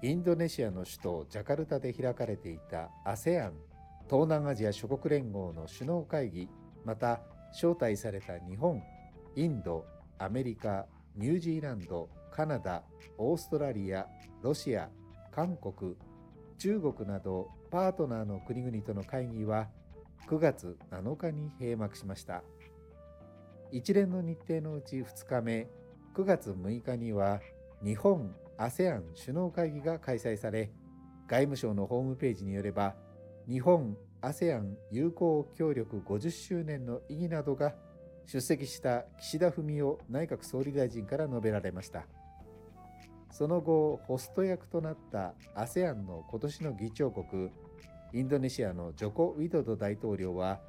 インドネシアの首都ジャカルタで開かれていた ASEAN 東南アジア諸国連合の首脳会議また招待された日本インドアメリカニュージーランドカナダオーストラリアロシア韓国中国などパートナーの国々との会議は9月7日に閉幕しました。一連の日程のうち2日目9月6日には日本 ASEAN 首脳会議が開催され外務省のホームページによれば日本 ASEAN 友好協力50周年の意義などが出席した岸田文雄内閣総理大臣から述べられました。その後ホスト役となった ASEAN の今年の議長国インドネシアのジョコ・ウィドド大統領は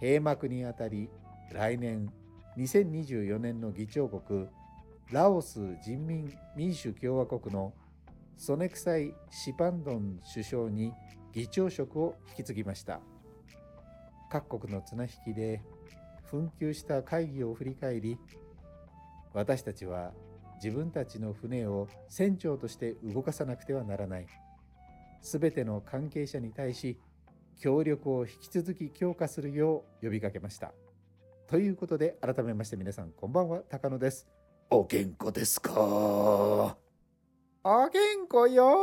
閉幕にあたり来年2024年の議長国ラオス人民民主共和国のソネクサイ・シパンドン首相に議長職を引き継ぎました。各国の綱引きで紛糾した会議を振り返り私たちは自分たちの船を船長として動かさなくてはならない。すべての関係者に対し協力を引き続き強化するよう呼びかけました。ということで改めまして皆さんこんばんは高野です。お元気ですか？お元気よ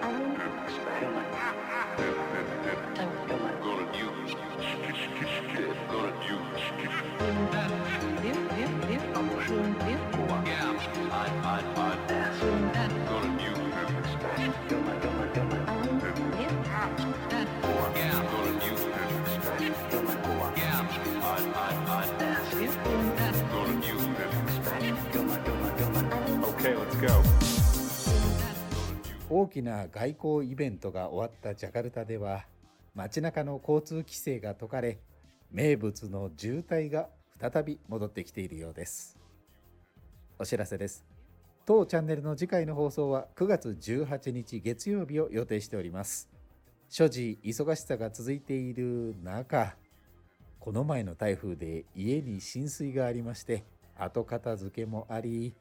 大きな外交イベントが終わったジャカルタでは街中の交通規制が解かれ名物の渋滞が再び戻ってきているようです。お知らせです。当チャンネルの次回の放送は9月18日月曜日を予定しております。所持忙しさが続いている中この前の台風で家に浸水がありまして後片付けもあり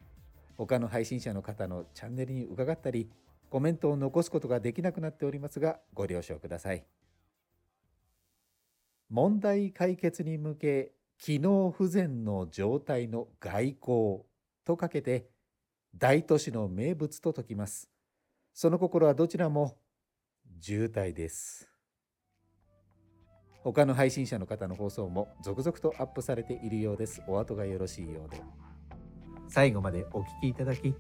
他の配信者の方のチャンネルに伺ったりコメントを残すことができなくなっておりますがご了承ください。問題解決に向け機能不全の状態の外交とかけて大都市の名物と説きますその心はどちらも渋滞です他の配信者の方の放送も続々とアップされているようですお後がよろしいようで最後までお聴きいただき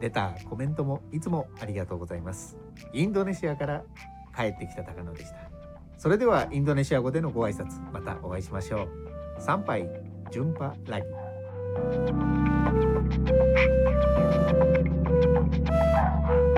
レター、コメントもいつもありがとうございます。インドネシアから帰ってきた高野でした。それではインドネシア語でのご挨拶、またお会いしましょう。参拝、順波ラギ。Thank you.